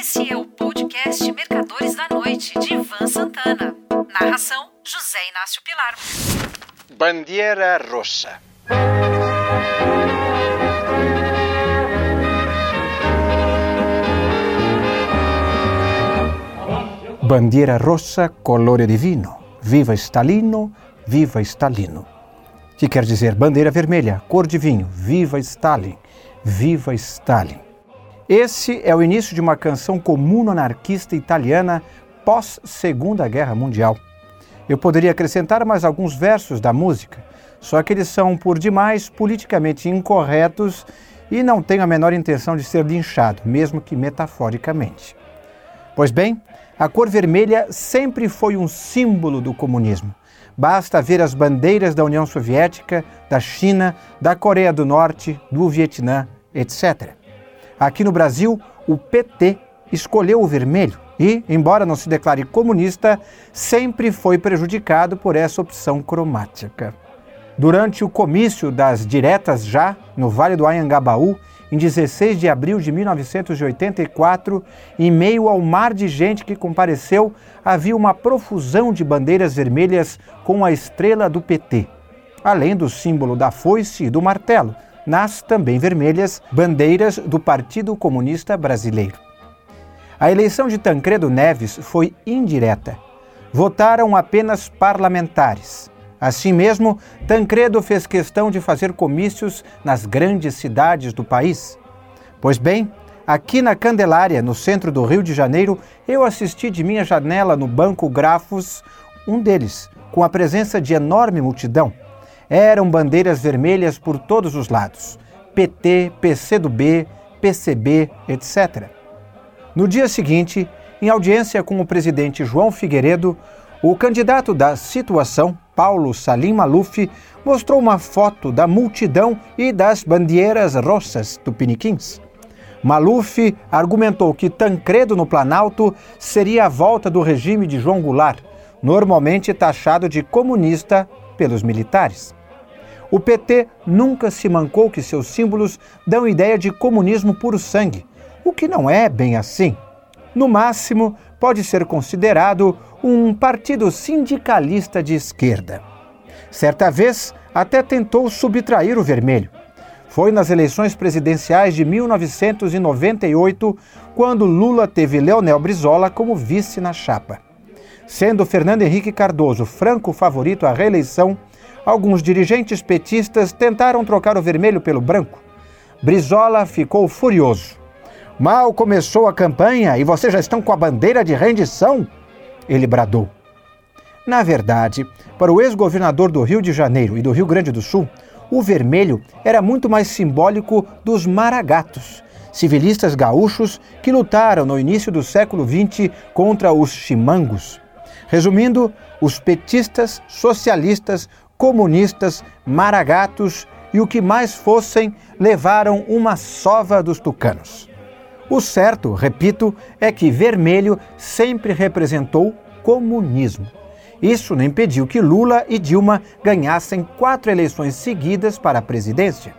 Esse é o podcast Mercadores da Noite, de Ivan Santana. Narração: José Inácio Pilar. Bandeira rossa. Bandeira rossa, colore divino. Viva Stalino, viva Stalino. Que quer dizer bandeira vermelha, cor de vinho. Viva Stalin, viva Stalin. Esse é o início de uma canção comum anarquista italiana pós Segunda Guerra Mundial. Eu poderia acrescentar mais alguns versos da música, só que eles são por demais politicamente incorretos e não tenho a menor intenção de ser linchado, mesmo que metaforicamente. Pois bem, a cor vermelha sempre foi um símbolo do comunismo. Basta ver as bandeiras da União Soviética, da China, da Coreia do Norte, do Vietnã, etc. Aqui no Brasil, o PT escolheu o vermelho e, embora não se declare comunista, sempre foi prejudicado por essa opção cromática. Durante o comício das diretas já, no Vale do Anhangabaú, em 16 de abril de 1984, em meio ao mar de gente que compareceu, havia uma profusão de bandeiras vermelhas com a estrela do PT, além do símbolo da foice e do martelo, nas também vermelhas bandeiras do Partido Comunista Brasileiro. A eleição de Tancredo Neves foi indireta. Votaram apenas parlamentares. Assim mesmo, Tancredo fez questão de fazer comícios nas grandes cidades do país. Pois bem, aqui na Candelária, no centro do Rio de Janeiro, eu assisti de minha janela no Banco Grafos um deles, com a presença de enorme multidão. Eram bandeiras vermelhas por todos os lados: PT, PCdoB, PCB, etc. No dia seguinte, em audiência com o presidente João Figueiredo, o candidato da situação, Paulo Salim Maluf, mostrou uma foto da multidão e das bandeiras rossas tupiniquins. Maluf argumentou que Tancredo no Planalto seria a volta do regime de João Goulart, normalmente taxado de comunista pelos militares. O PT nunca se mancou que seus símbolos dão ideia de comunismo puro sangue, o que não é bem assim. No máximo, pode ser considerado um partido sindicalista de esquerda. Certa vez, até tentou subtrair o vermelho. Foi nas eleições presidenciais de 1998, quando Lula teve Leonel Brizola como vice na chapa. Sendo Fernando Henrique Cardoso franco favorito à reeleição, alguns dirigentes petistas tentaram trocar o vermelho pelo branco. Brizola ficou furioso. Mal começou a campanha e vocês já estão com a bandeira de rendição? Ele bradou. Na verdade, para o ex-governador do Rio de Janeiro e do Rio Grande do Sul, o vermelho era muito mais simbólico dos maragatos, civilistas gaúchos que lutaram no início do século XX contra os chimangos. Resumindo, os petistas, socialistas, comunistas, maragatos e o que mais fossem levaram uma sova dos tucanos. O certo, repito, é que vermelho sempre representou comunismo. Isso não impediu que Lula e Dilma ganhassem quatro eleições seguidas para a presidência.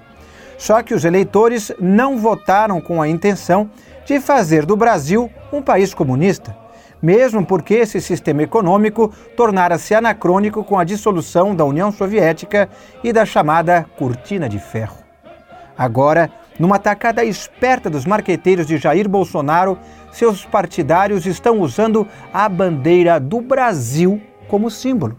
Só que os eleitores não votaram com a intenção de fazer do Brasil um país comunista, mesmo porque esse sistema econômico tornara-se anacrônico com a dissolução da União Soviética e da chamada Cortina de Ferro. Agora, numa tacada esperta dos marqueteiros de Jair Bolsonaro, seus partidários estão usando a bandeira do Brasil como símbolo.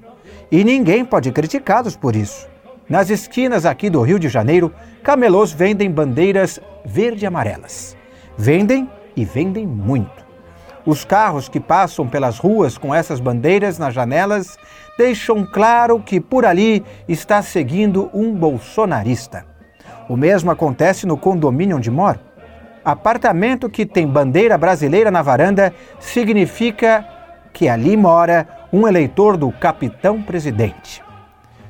E ninguém pode criticá-los por isso. Nas esquinas aqui do Rio de Janeiro, camelôs vendem bandeiras verde amarelas. Vendem e vendem muito. Os carros que passam pelas ruas com essas bandeiras nas janelas deixam claro que por ali está seguindo um bolsonarista. O mesmo acontece no condomínio onde moro. Apartamento que tem bandeira brasileira na varanda significa que ali mora um eleitor do capitão presidente.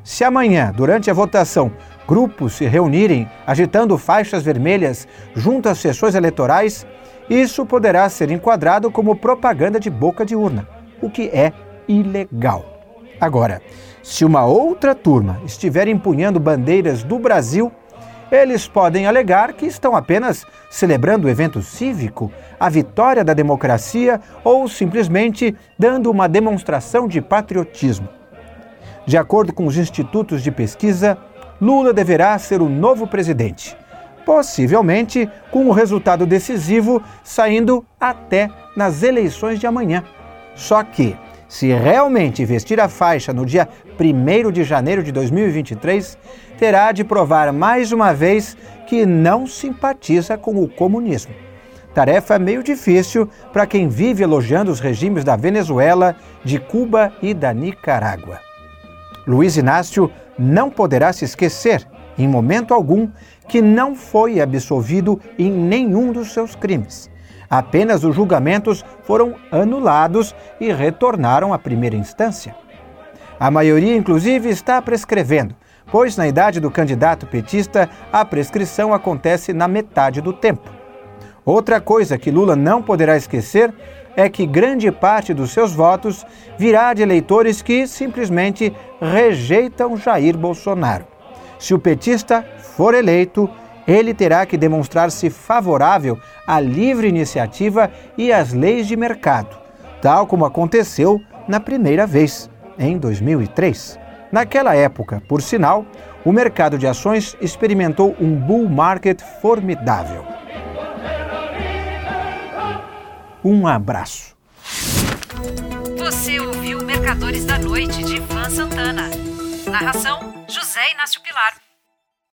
Se amanhã, durante a votação, grupos se reunirem agitando faixas vermelhas junto às sessões eleitorais, isso poderá ser enquadrado como propaganda de boca de urna, o que é ilegal. Agora, se uma outra turma estiver empunhando bandeiras do Brasil, eles podem alegar que estão apenas celebrando o evento cívico, a vitória da democracia ou simplesmente dando uma demonstração de patriotismo. De acordo com os institutos de pesquisa, Lula deverá ser o novo presidente, possivelmente com o resultado decisivo saindo até nas eleições de amanhã. Só que, se realmente vestir a faixa no dia 1 de janeiro de 2023, terá de provar mais uma vez que não simpatiza com o comunismo. Tarefa meio difícil para quem vive elogiando os regimes da Venezuela, de Cuba e da Nicarágua. Luiz Inácio não poderá se esquecer, em momento algum, que não foi absolvido em nenhum dos seus crimes. Apenas os julgamentos foram anulados e retornaram à primeira instância. A maioria, inclusive, está prescrevendo, pois na idade do candidato petista a prescrição acontece na metade do tempo. Outra coisa que Lula não poderá esquecer é que grande parte dos seus votos virá de eleitores que simplesmente rejeitam Jair Bolsonaro. Se o petista for eleito, ele terá que demonstrar-se favorável à livre iniciativa e às leis de mercado, tal como aconteceu na primeira vez, em 2003. Naquela época, por sinal, o mercado de ações experimentou um bull market formidável. Um abraço. Você ouviu Mercadores da Noite de Ivan Santana. Narração: José Inácio Pilar.